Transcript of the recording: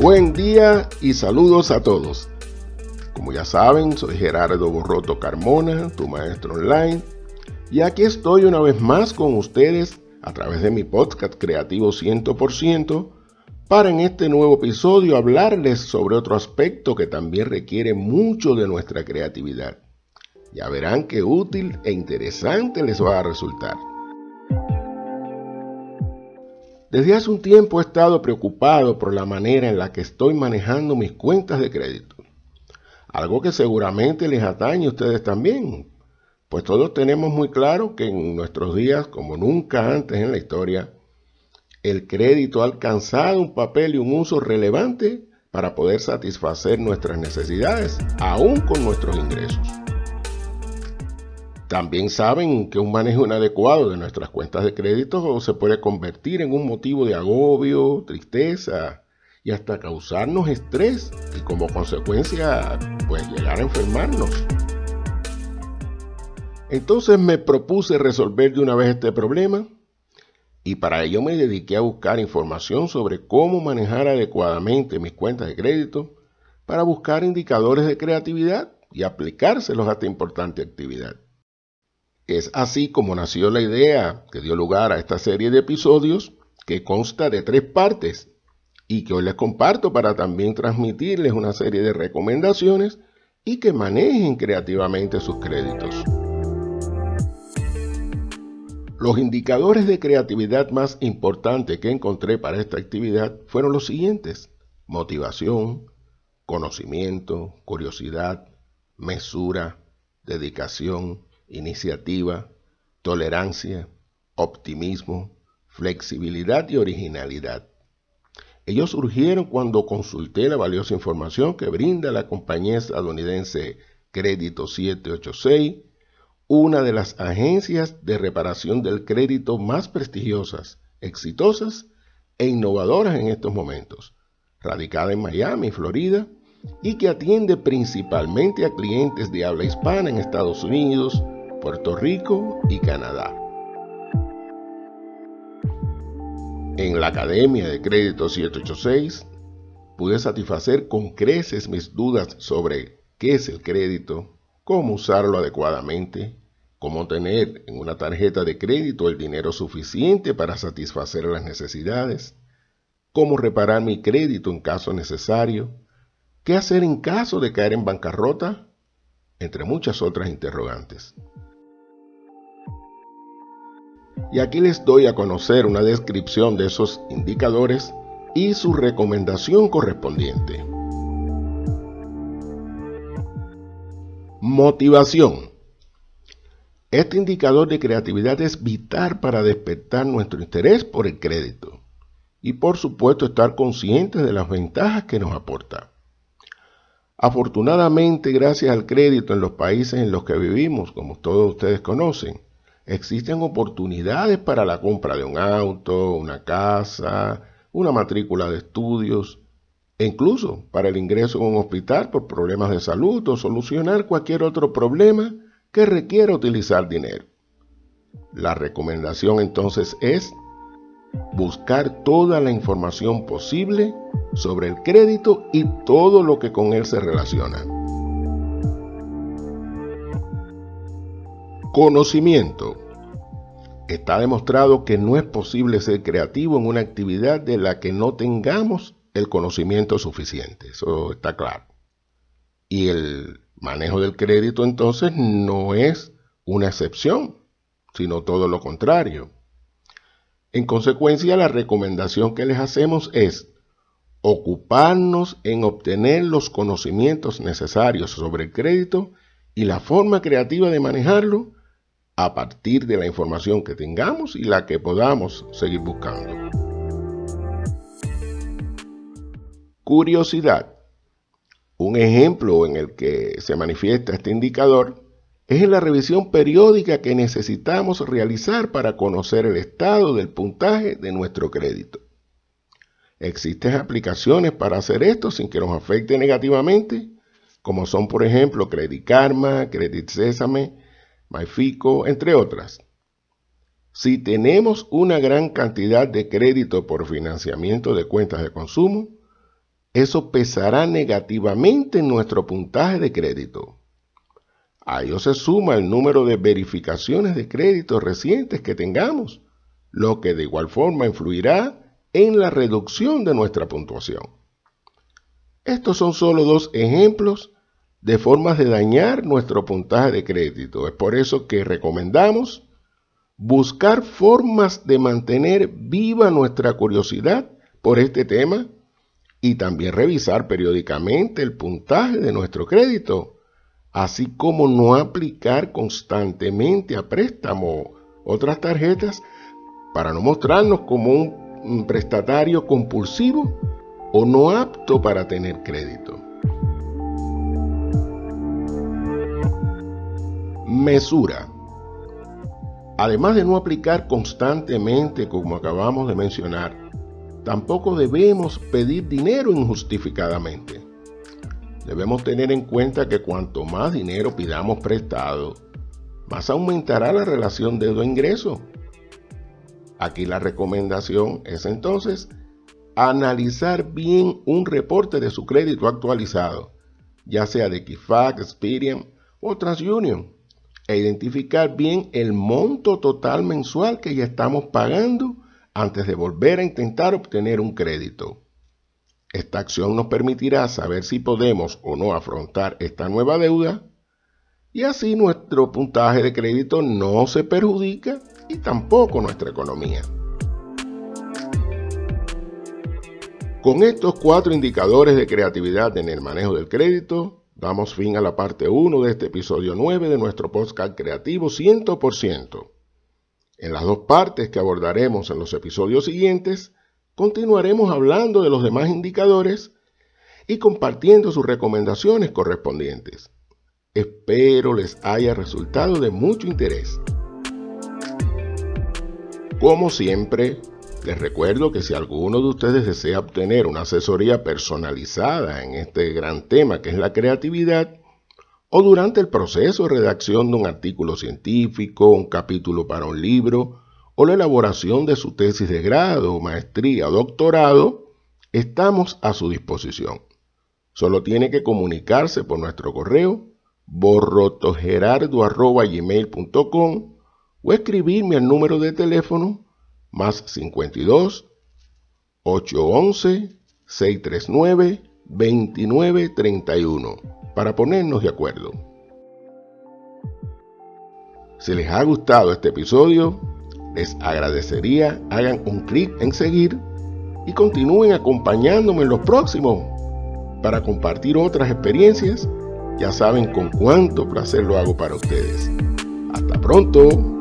Buen día y saludos a todos. Como ya saben, soy Gerardo Borroto Carmona, tu maestro online, y aquí estoy una vez más con ustedes a través de mi podcast Creativo 100% para en este nuevo episodio hablarles sobre otro aspecto que también requiere mucho de nuestra creatividad. Ya verán qué útil e interesante les va a resultar. Desde hace un tiempo he estado preocupado por la manera en la que estoy manejando mis cuentas de crédito. Algo que seguramente les atañe a ustedes también, pues todos tenemos muy claro que en nuestros días, como nunca antes en la historia, el crédito ha alcanzado un papel y un uso relevante para poder satisfacer nuestras necesidades, aún con nuestros ingresos. También saben que un manejo inadecuado de nuestras cuentas de crédito se puede convertir en un motivo de agobio, tristeza y hasta causarnos estrés y como consecuencia pues llegar a enfermarnos. Entonces me propuse resolver de una vez este problema y para ello me dediqué a buscar información sobre cómo manejar adecuadamente mis cuentas de crédito para buscar indicadores de creatividad y aplicárselos a esta importante actividad. Es así como nació la idea que dio lugar a esta serie de episodios que consta de tres partes y que hoy les comparto para también transmitirles una serie de recomendaciones y que manejen creativamente sus créditos. Los indicadores de creatividad más importantes que encontré para esta actividad fueron los siguientes. Motivación, conocimiento, curiosidad, mesura, dedicación, iniciativa, tolerancia, optimismo, flexibilidad y originalidad. Ellos surgieron cuando consulté la valiosa información que brinda la compañía estadounidense Crédito 786, una de las agencias de reparación del crédito más prestigiosas, exitosas e innovadoras en estos momentos, radicada en Miami, Florida, y que atiende principalmente a clientes de habla hispana en Estados Unidos, Puerto Rico y Canadá. En la Academia de Crédito 786 pude satisfacer con creces mis dudas sobre qué es el crédito, cómo usarlo adecuadamente, cómo tener en una tarjeta de crédito el dinero suficiente para satisfacer las necesidades, cómo reparar mi crédito en caso necesario, qué hacer en caso de caer en bancarrota, entre muchas otras interrogantes. Y aquí les doy a conocer una descripción de esos indicadores y su recomendación correspondiente. Motivación. Este indicador de creatividad es vital para despertar nuestro interés por el crédito y por supuesto estar conscientes de las ventajas que nos aporta. Afortunadamente, gracias al crédito en los países en los que vivimos, como todos ustedes conocen, existen oportunidades para la compra de un auto, una casa, una matrícula de estudios e incluso para el ingreso en un hospital por problemas de salud o solucionar cualquier otro problema que requiera utilizar dinero. La recomendación entonces es buscar toda la información posible sobre el crédito y todo lo que con él se relaciona. Conocimiento. Está demostrado que no es posible ser creativo en una actividad de la que no tengamos el conocimiento suficiente. Eso está claro. Y el manejo del crédito entonces no es una excepción, sino todo lo contrario. En consecuencia, la recomendación que les hacemos es ocuparnos en obtener los conocimientos necesarios sobre el crédito y la forma creativa de manejarlo a partir de la información que tengamos y la que podamos seguir buscando. Curiosidad. Un ejemplo en el que se manifiesta este indicador es en la revisión periódica que necesitamos realizar para conocer el estado del puntaje de nuestro crédito. Existen aplicaciones para hacer esto sin que nos afecte negativamente, como son por ejemplo Credit Karma, Credit Sesame, MyFico, entre otras. Si tenemos una gran cantidad de crédito por financiamiento de cuentas de consumo, eso pesará negativamente en nuestro puntaje de crédito. A ello se suma el número de verificaciones de crédito recientes que tengamos, lo que de igual forma influirá en la reducción de nuestra puntuación. Estos son solo dos ejemplos de formas de dañar nuestro puntaje de crédito. Es por eso que recomendamos buscar formas de mantener viva nuestra curiosidad por este tema y también revisar periódicamente el puntaje de nuestro crédito, así como no aplicar constantemente a préstamo otras tarjetas para no mostrarnos como un prestatario compulsivo o no apto para tener crédito. Mesura. Además de no aplicar constantemente, como acabamos de mencionar, tampoco debemos pedir dinero injustificadamente. Debemos tener en cuenta que cuanto más dinero pidamos prestado, más aumentará la relación deuda-ingreso. Aquí la recomendación es entonces analizar bien un reporte de su crédito actualizado, ya sea de Equifax, Experian o TransUnion e identificar bien el monto total mensual que ya estamos pagando antes de volver a intentar obtener un crédito. Esta acción nos permitirá saber si podemos o no afrontar esta nueva deuda y así nuestro puntaje de crédito no se perjudica y tampoco nuestra economía. Con estos cuatro indicadores de creatividad en el manejo del crédito, Damos fin a la parte 1 de este episodio 9 de nuestro podcast creativo 100%. En las dos partes que abordaremos en los episodios siguientes, continuaremos hablando de los demás indicadores y compartiendo sus recomendaciones correspondientes. Espero les haya resultado de mucho interés. Como siempre, les recuerdo que si alguno de ustedes desea obtener una asesoría personalizada en este gran tema que es la creatividad, o durante el proceso de redacción de un artículo científico, un capítulo para un libro, o la elaboración de su tesis de grado, maestría o doctorado, estamos a su disposición. Solo tiene que comunicarse por nuestro correo borrotogerardo.gmail.com o escribirme al número de teléfono más 52 811 639 2931 para ponernos de acuerdo. Si les ha gustado este episodio, les agradecería hagan un clic en seguir y continúen acompañándome en los próximos para compartir otras experiencias. Ya saben con cuánto placer lo hago para ustedes. Hasta pronto.